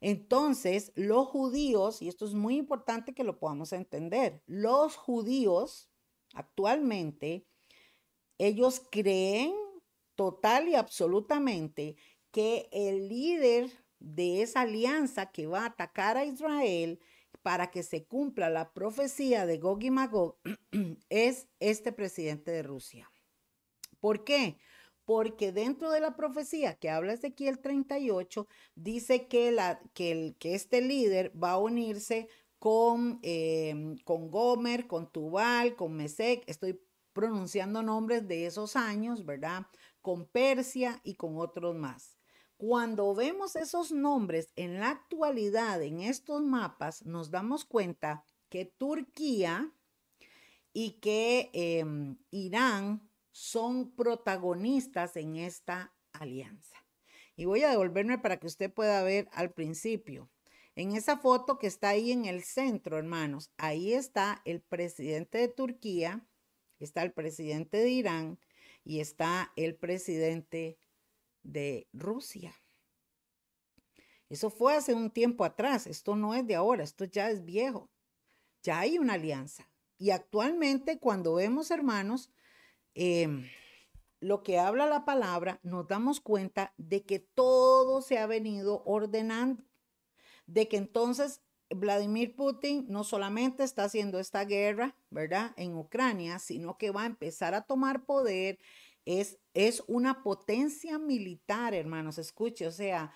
Entonces, los judíos, y esto es muy importante que lo podamos entender, los judíos actualmente ellos creen total y absolutamente que el líder de esa alianza que va a atacar a Israel para que se cumpla la profecía de Gog y Magog es este presidente de Rusia. ¿Por qué? Porque dentro de la profecía que habla Ezequiel 38, dice que, que, el, que este líder va a unirse con, em, con Gomer, con Tubal, con Mesec. Estoy pronunciando nombres de esos años, ¿verdad? Con Persia y con otros más. Cuando vemos esos nombres en la actualidad en estos mapas, nos damos cuenta que Turquía y que em, Irán son protagonistas en esta alianza. Y voy a devolverme para que usted pueda ver al principio. En esa foto que está ahí en el centro, hermanos, ahí está el presidente de Turquía, está el presidente de Irán y está el presidente de Rusia. Eso fue hace un tiempo atrás, esto no es de ahora, esto ya es viejo. Ya hay una alianza. Y actualmente cuando vemos, hermanos, em, lo que habla la palabra, nos damos cuenta de que todo se ha venido ordenando, de que entonces Vladimir Putin no solamente está haciendo esta guerra, ¿verdad? En Ucrania, sino que va a empezar a tomar poder. Es, es una potencia militar, hermanos, escuche, o sea,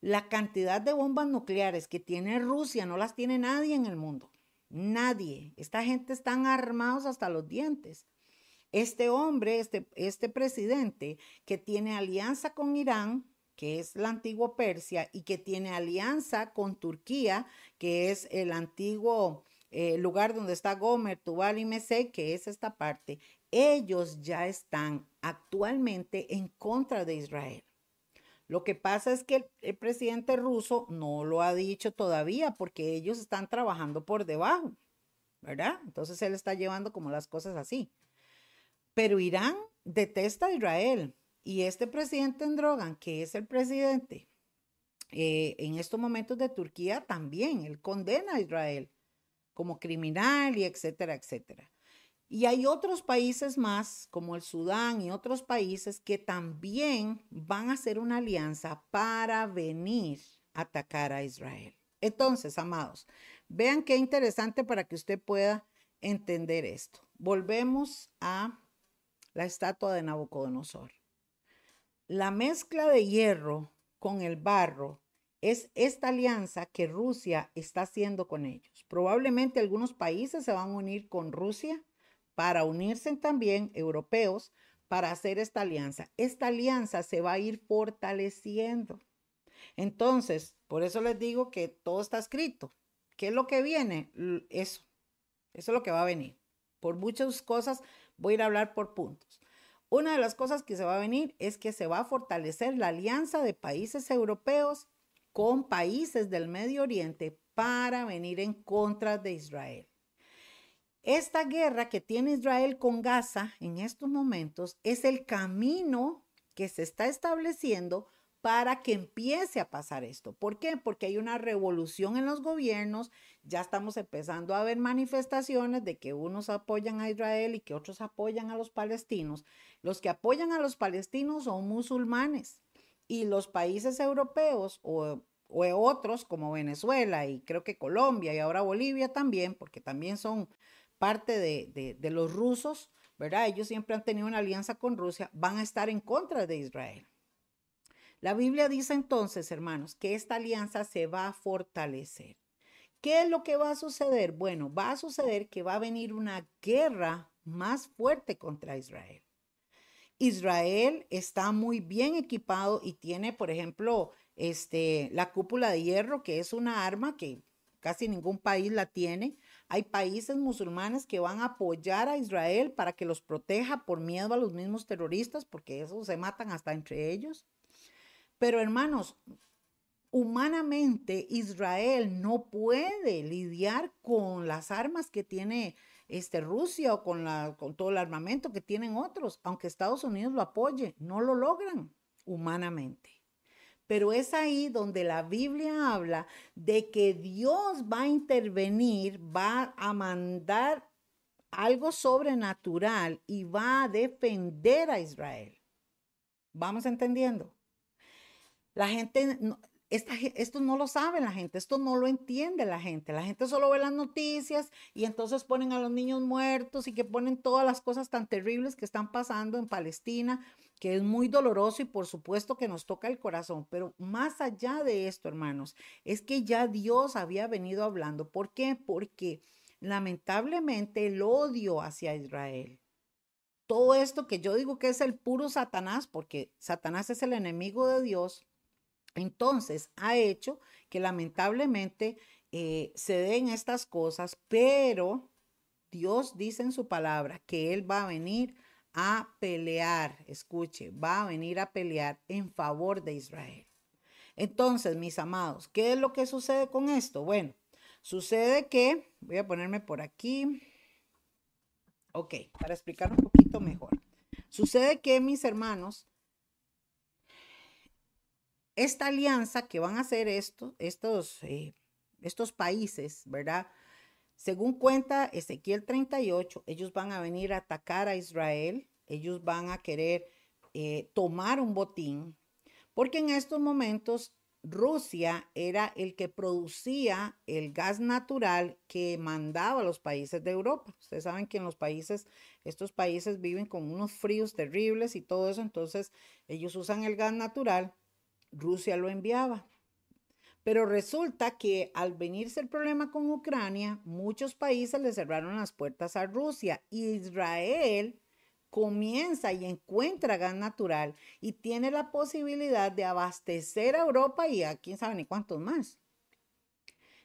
la cantidad de bombas nucleares que tiene Rusia no las tiene nadie en el mundo. Nadie. Esta gente están armados hasta los dientes. Este hombre, este, este presidente que tiene alianza con Irán, que es la antigua Persia, y que tiene alianza con Turquía, que es el antiguo eh, lugar donde está Gomer, Tubal y Mesec, que es esta parte, ellos ya están actualmente en contra de Israel. Lo que pasa es que el, presidente ruso no lo ha dicho todavía porque ellos están trabajando por debajo, ¿verdad? Entonces él está llevando como las cosas así. Pero Irán detesta a Israel y este presidente Drogan, que es el presidente eh, en estos momentos de Turquía, también, él condena a Israel como criminal y etcétera, etcétera. Y hay otros países más, como el Sudán y otros países, que también van a hacer una alianza para venir a atacar a Israel. Entonces, amados, vean qué interesante para que usted pueda entender esto. Volvemos a la estatua de Nabucodonosor. La mezcla de hierro con el barro es esta alianza que Rusia está haciendo con ellos. Probablemente algunos países se van a unir con Rusia para unirse también europeos para hacer esta alianza. Esta alianza se va a ir fortaleciendo. Entonces, por eso les digo que todo está escrito. ¿Qué es lo que viene? Eso. Eso es lo que va a venir. Por muchas cosas voy a hablar por puntos. Una de las cosas que se va a venir es que se va a fortalecer la alianza de países europeos con países del Medio Oriente para venir en contra de Israel. Esta guerra que tiene Israel con Gaza en estos momentos es el camino que se está estableciendo para que empiece a pasar esto. ¿Por qué? Porque hay una revolución en los gobiernos, ya estamos empezando a ver manifestaciones de que unos apoyan a Israel y que otros apoyan a los palestinos. Los que apoyan a los palestinos son musulmanes y los países europeos o, otros como Venezuela y creo que Colombia y ahora Bolivia también, porque también son parte de, los rusos, ¿verdad? Ellos siempre han tenido una alianza con Rusia, van a estar en contra de Israel. La Biblia dice entonces, hermanos, que esta alianza se va a fortalecer. ¿Qué es lo que va a suceder? Bueno, va a suceder que va a venir una guerra más fuerte contra Israel. Israel está muy bien equipado y tiene, por ejemplo, este, la cúpula de hierro, que es una arma que casi ningún país la tiene. Hay países musulmanes que van a apoyar a Israel para que los proteja por miedo a los mismos terroristas, porque esos se matan hasta entre ellos. Pero hermanos, humanamente Israel no puede lidiar con las armas que tiene este, Rusia o con, la, con todo el armamento que tienen otros, aunque Estados Unidos lo apoye, no lo logran humanamente. Pero es ahí donde la Biblia habla de que Dios va a intervenir, va a mandar algo sobrenatural y va a defender a Israel. ¿Vamos entendiendo? La gente, esto no lo sabe la gente, esto no lo entiende la gente. La gente solo ve las noticias y entonces ponen a los niños muertos y que ponen todas las cosas tan terribles que están pasando en Palestina, que es muy doloroso y por supuesto que nos toca el corazón. Pero más allá de esto, hermanos, es que ya Dios había venido hablando. ¿Por qué? Porque lamentablemente el odio hacia Israel todo esto que yo digo que es el puro Satanás, porque Satanás es el enemigo de Dios, entonces, ha hecho que lamentablemente eh, se den estas cosas, pero Dios dice en su palabra que Él va a venir a pelear, escuche, va a venir a pelear en favor de Israel. Entonces, mis amados, ¿qué es lo que sucede con esto? Bueno, sucede que, voy a ponerme por aquí, ok, para explicar un poquito mejor. Sucede que, mis hermanos, esta alianza que van a hacer estos, estos, eh, estos países, ¿verdad? Según cuenta Ezequiel 38, ellos van a venir a atacar a Israel, ellos van a querer eh, tomar un botín, porque en estos momentos Rusia era el que producía el gas natural que mandaba a los países de Europa. Ustedes saben que en los países, estos países viven con unos fríos terribles y todo eso, entonces ellos usan el gas natural, Rusia lo enviaba. Pero resulta que al venirse el problema con Ucrania, muchos países le cerraron las puertas a Rusia. Israel comienza y encuentra gas natural y tiene la posibilidad de abastecer a Europa y a quién sabe ni cuántos más.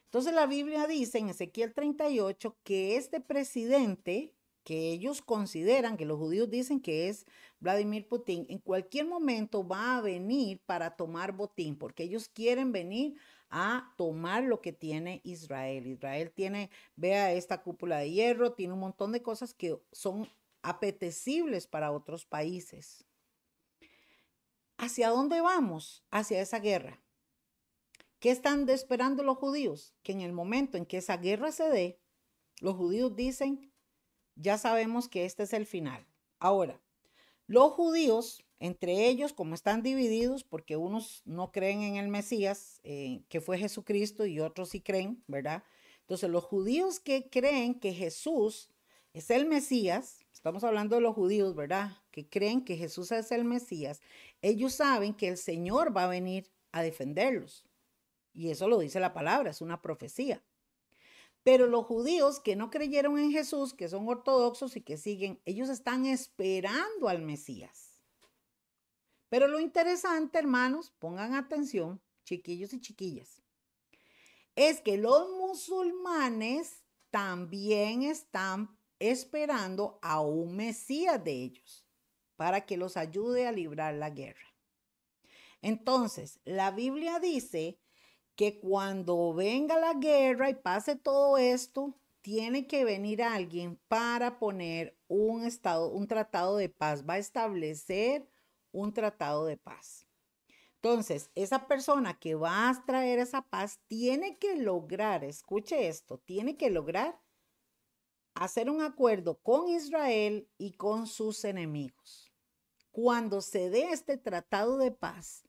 Entonces la Biblia dice en Ezequiel 38 que este presidente que ellos consideran, que los judíos dicen que es Vladimir Putin, en cualquier momento va a venir para tomar botín, porque ellos quieren venir a tomar lo que tiene Israel. Israel tiene, vea esta cúpula de hierro, tiene un montón de cosas que son apetecibles para otros países. ¿Hacia dónde vamos? Hacia esa guerra. ¿Qué están esperando los judíos? Que en el momento en que esa guerra se dé, los judíos dicen, ya sabemos que este es el final. Ahora, los judíos, entre ellos, como están divididos, porque unos no creen en el Mesías, eh, que fue Jesucristo, y otros sí creen, ¿verdad? Entonces, los judíos que creen que Jesús es el Mesías, estamos hablando de los judíos, ¿verdad? Que creen que Jesús es el Mesías, ellos saben que el Señor va a venir a defenderlos. Y eso lo dice la palabra, es una profecía. Pero los judíos que no creyeron en Jesús, que son ortodoxos y que siguen, ellos están esperando al Mesías. Pero lo interesante, hermanos, pongan atención, chiquillos y chiquillas, es que los musulmanes también están esperando a un Mesías de ellos para que los ayude a librar la guerra. Entonces, la Biblia dice que cuando venga la guerra y pase todo esto, tiene que venir alguien para poner un estado, un tratado de paz, va a establecer un tratado de paz. Entonces, esa persona que va a traer esa paz tiene que lograr, escuche esto, tiene que lograr hacer un acuerdo con Israel y con sus enemigos. Cuando se dé este tratado de paz,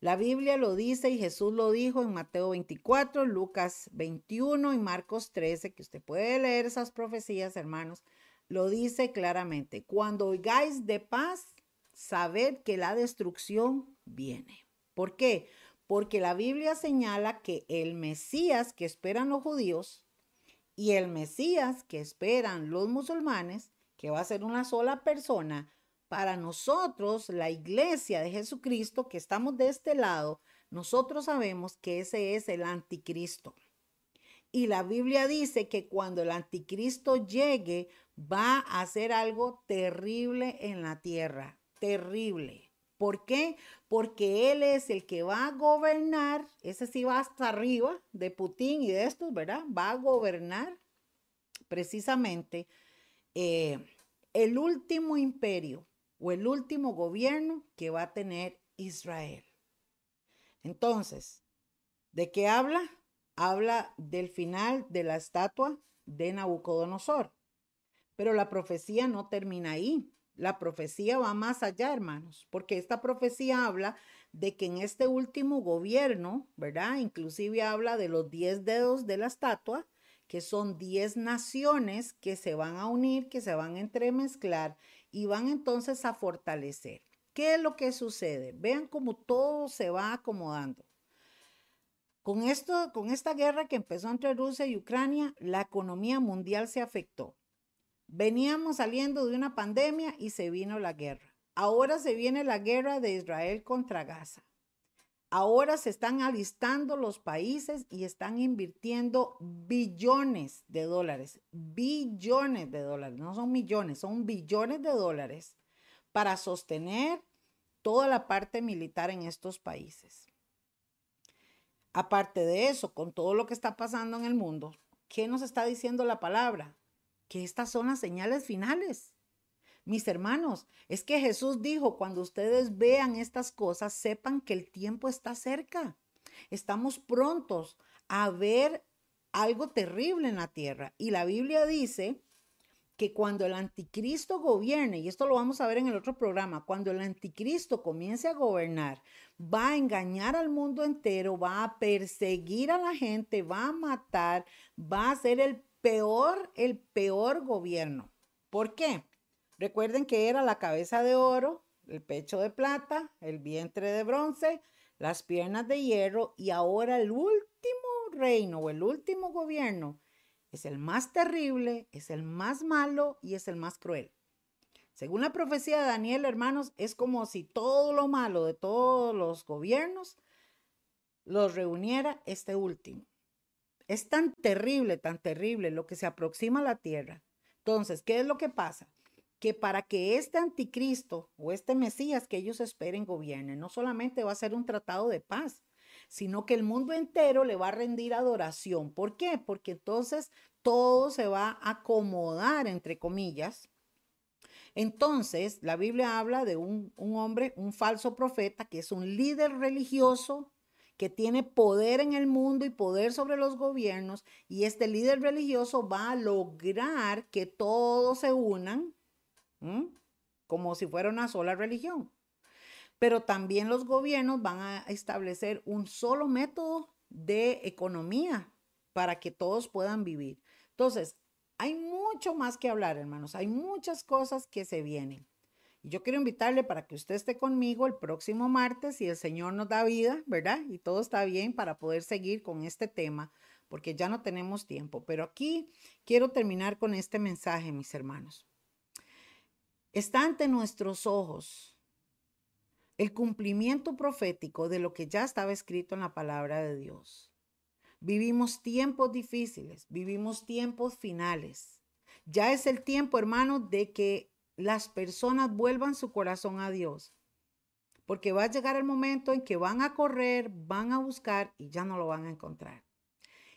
la Biblia lo dice y Jesús lo dijo en Mateo 24, Lucas 21 y Marcos 13, que usted puede leer esas profecías, hermanos. Lo dice claramente, cuando oigáis de paz, sabed que la destrucción viene. ¿Por qué? Porque la Biblia señala que el Mesías que esperan los judíos y el Mesías que esperan los musulmanes, que va a ser una sola persona, para nosotros, la iglesia de Jesucristo, que estamos de este lado, nosotros sabemos que ese es el anticristo. Y la Biblia dice que cuando el anticristo llegue, va a hacer algo terrible en la tierra, terrible. ¿Por qué? Porque Él es el que va a gobernar, ese sí va hasta arriba de Putin y de estos, ¿verdad? Va a gobernar precisamente eh, el último imperio o el último gobierno que va a tener Israel. Entonces, ¿de qué habla? Habla del final de la estatua de Nabucodonosor. Pero la profecía no termina ahí. La profecía va más allá, hermanos, porque esta profecía habla de que en este último gobierno, ¿verdad? Inclusive habla de los diez dedos de la estatua, que son diez naciones que se van a unir, que se van a entremezclar y van entonces a fortalecer. ¿Qué es lo que sucede? Vean cómo todo se va acomodando. Con, esto, con esta guerra que empezó entre Rusia y Ucrania, la economía mundial se afectó. Veníamos saliendo de una pandemia y se vino la guerra. Ahora se viene la guerra de Israel contra Gaza. Ahora se están alistando los países y están invirtiendo billones de dólares, billones de dólares, no son millones, son billones de dólares para sostener toda la parte militar en estos países. Aparte de eso, con todo lo que está pasando en el mundo, ¿qué nos está diciendo la palabra? Que estas son las señales finales. Mis hermanos, es que Jesús dijo, cuando ustedes vean estas cosas, sepan que el tiempo está cerca. Estamos prontos a ver algo terrible en la tierra. Y la Biblia dice que cuando el anticristo gobierne, y esto lo vamos a ver en el otro programa, cuando el anticristo comience a gobernar, va a engañar al mundo entero, va a perseguir a la gente, va a matar, va a ser el peor, el peor gobierno. ¿Por qué? Recuerden que era la cabeza de oro, el pecho de plata, el vientre de bronce, las piernas de hierro y ahora el último reino o el último gobierno es el más terrible, es el más malo y es el más cruel. Según la profecía de Daniel, hermanos, es como si todo lo malo de todos los gobiernos los reuniera este último. Es tan terrible, tan terrible lo que se aproxima a la tierra. Entonces, ¿qué es lo que pasa? Que para que este anticristo o este Mesías que ellos esperen gobierne, no solamente va a ser un tratado de paz, sino que el mundo entero le va a rendir adoración. ¿Por qué? Porque entonces todo se va a acomodar, entre comillas. Entonces, la Biblia habla de un, un hombre, un falso profeta, que es un líder religioso, que tiene poder en el mundo y poder sobre los gobiernos, y este líder religioso va a lograr que todos se unan como si fuera una sola religión pero también los gobiernos van a establecer un solo método de economía para que todos puedan vivir. Entonces, hay mucho más que hablar, hermanos. Hay muchas cosas que se vienen. Y yo quiero invitarle para que usted esté conmigo el próximo martes, si el Señor nos da vida, ¿verdad? Y todo está bien para poder seguir con este tema, porque ya no tenemos tiempo. Pero aquí quiero terminar con este mensaje, mis hermanos. Está ante nuestros ojos el cumplimiento profético de lo que ya estaba escrito en la palabra de Dios. Vivimos tiempos difíciles, vivimos tiempos finales. Ya es el tiempo, hermano, de que las personas vuelvan su corazón a Dios. Porque va a llegar el momento en que van a correr, van a buscar y ya no lo van a encontrar.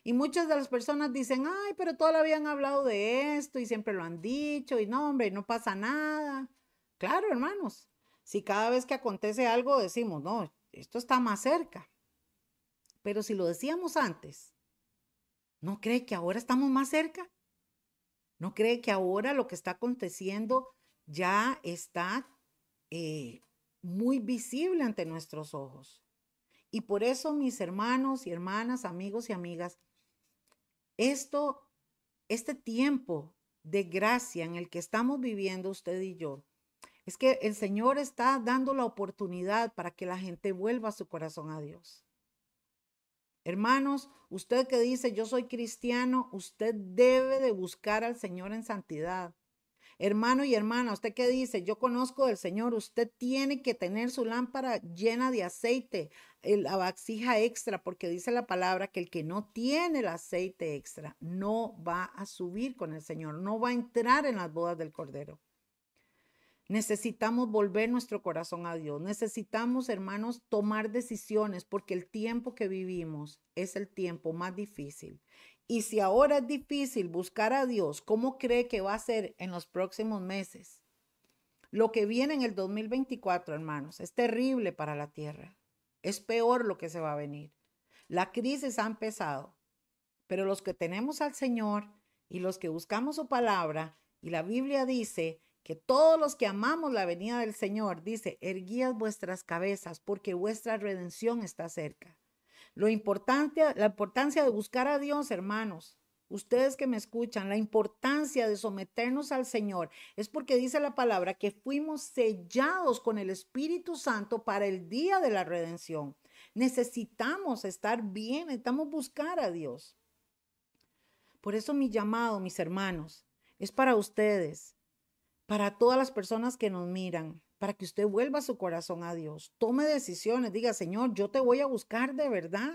Y muchas de las personas dicen, ay, pero todavía han hablado de esto y siempre lo han dicho y no, hombre, no pasa nada. Claro, hermanos, si cada vez que acontece algo decimos, no, esto está más cerca. Pero si lo decíamos antes, ¿no cree que ahora estamos más cerca? ¿No cree que ahora lo que está aconteciendo ya está eh, muy visible ante nuestros ojos? Y por eso, mis hermanos y hermanas, amigos y amigas, esto, este tiempo de gracia en el que estamos viviendo usted y yo, es que el Señor está dando la oportunidad para que la gente vuelva su corazón a Dios. Hermanos, usted que dice yo soy cristiano, usted debe de buscar al Señor en santidad. Hermano y hermana, usted que dice yo conozco del Señor, usted tiene que tener su lámpara llena de aceite, la vasija extra, porque dice la palabra que el que no tiene el aceite extra no va a subir con el Señor, no va a entrar en las bodas del Cordero. Necesitamos volver nuestro corazón a Dios. Necesitamos, hermanos, tomar decisiones porque el tiempo que vivimos es el tiempo más difícil. Y si ahora es difícil buscar a Dios, ¿cómo cree que va a ser en los próximos meses? Lo que viene en el 2024, hermanos, es terrible para la tierra. Es peor lo que se va a venir. La crisis ha empezado, pero los que tenemos al Señor y los que buscamos su palabra, y la Biblia dice que todos los que amamos la venida del Señor, dice, erguías vuestras cabezas porque vuestra redención está cerca. Lo importante, la importancia de buscar a Dios, hermanos, ustedes que me escuchan, la importancia de someternos al Señor es porque dice la palabra que fuimos sellados con el Espíritu Santo para el día de la redención. Necesitamos estar bien, necesitamos buscar a Dios. Por eso mi llamado, mis hermanos, es para ustedes para todas las personas que nos miran, para que usted vuelva su corazón a Dios. Tome decisiones, diga, Señor, yo te voy a buscar de verdad.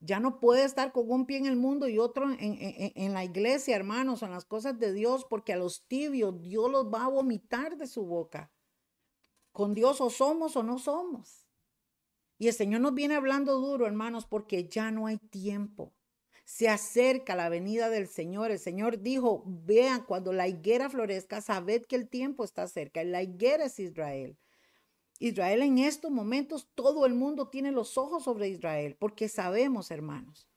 Ya no puede estar con un pie en el mundo y otro en, la iglesia, hermanos, en las cosas de Dios, porque a los tibios Dios los va a vomitar de su boca. Con Dios o somos o no somos. Y el Señor nos viene hablando duro, hermanos, porque ya no hay tiempo. Se acerca la venida del Señor. El Señor dijo, vean, cuando la higuera florezca, sabed que el tiempo está cerca. La higuera es Israel. Israel en estos momentos, todo el mundo tiene los ojos sobre Israel, porque sabemos, hermanos,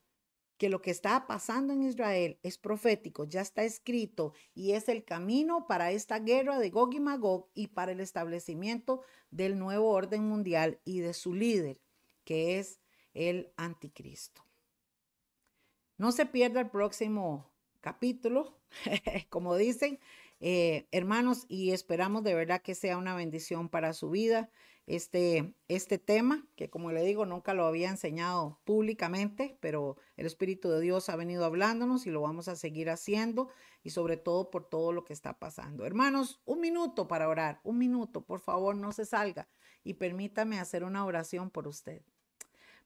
que lo que está pasando en Israel es profético, ya está escrito y es el camino para esta guerra de Gog y Magog y para el establecimiento del nuevo orden mundial y de su líder, que es el anticristo. No se pierda el próximo capítulo, como dicen, eh, hermanos, y esperamos de verdad que sea una bendición para su vida este, este tema, que como le digo, nunca lo había enseñado públicamente, pero el Espíritu de Dios ha venido hablándonos y lo vamos a seguir haciendo y sobre todo por todo lo que está pasando. Hermanos, un minuto para orar, un minuto, por favor, no se salga y permítame hacer una oración por usted.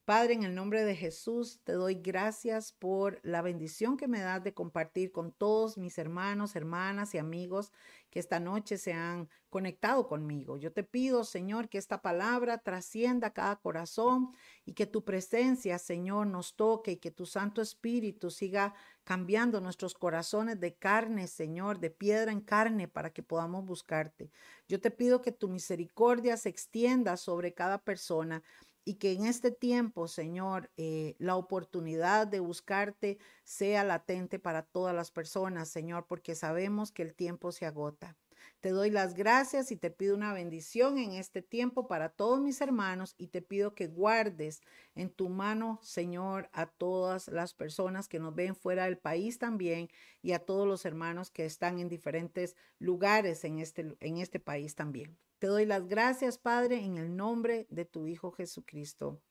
Padre, en el nombre de Jesús, te doy gracias por la bendición que me das de compartir con todos mis hermanos, hermanas y amigos que esta noche se han conectado conmigo. Yo te pido, Señor, que esta palabra trascienda cada corazón y que tu presencia, Señor, nos toque y que tu Santo Espíritu siga cambiando nuestros corazones de carne, Señor, de piedra en carne, para que podamos buscarte. Yo te pido que tu misericordia se extienda sobre cada persona y que en este tiempo, Señor, eh, la oportunidad de buscarte sea latente para todas las personas, Señor, porque sabemos que el tiempo se agota. Te doy las gracias y te pido una bendición en este tiempo para todos mis hermanos y te pido que guardes en tu mano, Señor, a todas las personas que nos ven fuera del país también y a todos los hermanos que están en diferentes lugares en este, en este país también. Te doy las gracias, Padre, en el nombre de tu Hijo Jesucristo.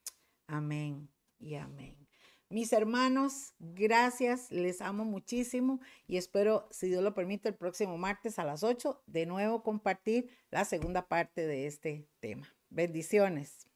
Amén y amén. Mis hermanos, gracias, les amo muchísimo y espero, si Dios lo permite, el próximo martes a las 8 de nuevo compartir la segunda parte de este tema. Bendiciones.